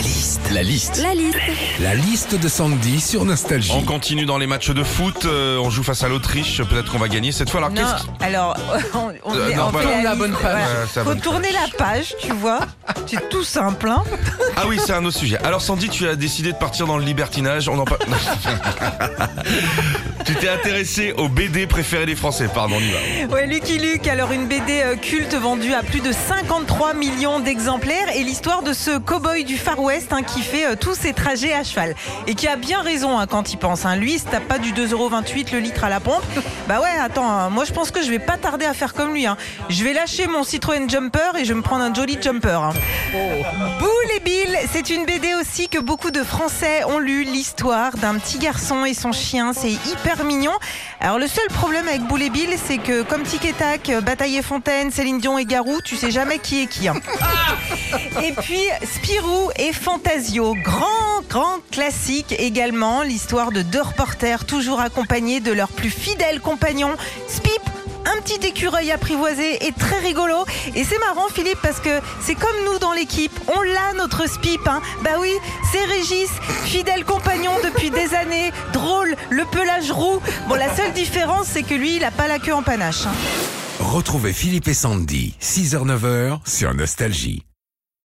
La liste. La liste. La liste. La liste de Sandy sur Nostalgie. On continue dans les matchs de foot. euh, on joue face à l'Autriche. Peut-être qu'on va gagner cette fois. Alors, Non, qu'est-ce qui- alors, on, on Euh, est- non, on voilà. fait Tourne la liste, page. voilà. Ouais, c'est la Faut bonne tourner la page, tu vois. C'est tout simple, hein. Ah oui, c'est un autre sujet. Alors, Sandy, tu as décidé de partir dans le libertinage. On en parle. tu t'es intéressé au BD préféré des Français. Pardon, on y va. Ouais, Lucky Luke, alors une BD euh, culte vendue à plus de 53 millions d'exemplaires et l'histoire de ce cow-boy du Far Hein, qui fait euh, tous ses trajets à cheval et qui a bien raison hein, quand il pense. Hein. Lui, il se tape pas du 2,28€ le litre à la pompe. Bah ouais, attends, moi je pense que je vais pas tarder à faire comme lui. Je vais lâcher mon Citroën Jumper et je vais me prendre un joli jumper. Boule et Bill, c'est une BD aussi que beaucoup de Français ont lu, l'histoire d'un petit garçon et son chien, c'est hyper mignon. Alors le seul problème avec Boule et Bill, c'est que comme Tic et Tac, euh, Bataille et Fontaine, Céline Dion et Garou, tu sais jamais qui est qui. hein. Et puis Spirou et Fantasio, grand, grand classique également, l'histoire de deux reporters toujours accompagnés de leur plus fidèle compagnon, Spip. Un petit écureuil apprivoisé et très rigolo. Et c'est marrant, Philippe, parce que c'est comme nous dans l'équipe. On l'a, notre Spip. Hein. Bah oui, c'est Régis, fidèle compagnon depuis des années. Drôle, le pelage roux. Bon, la seule différence, c'est que lui, il a pas la queue en panache. hein. Retrouvez Philippe et Sandy, 6h-9h sur Nostalgie.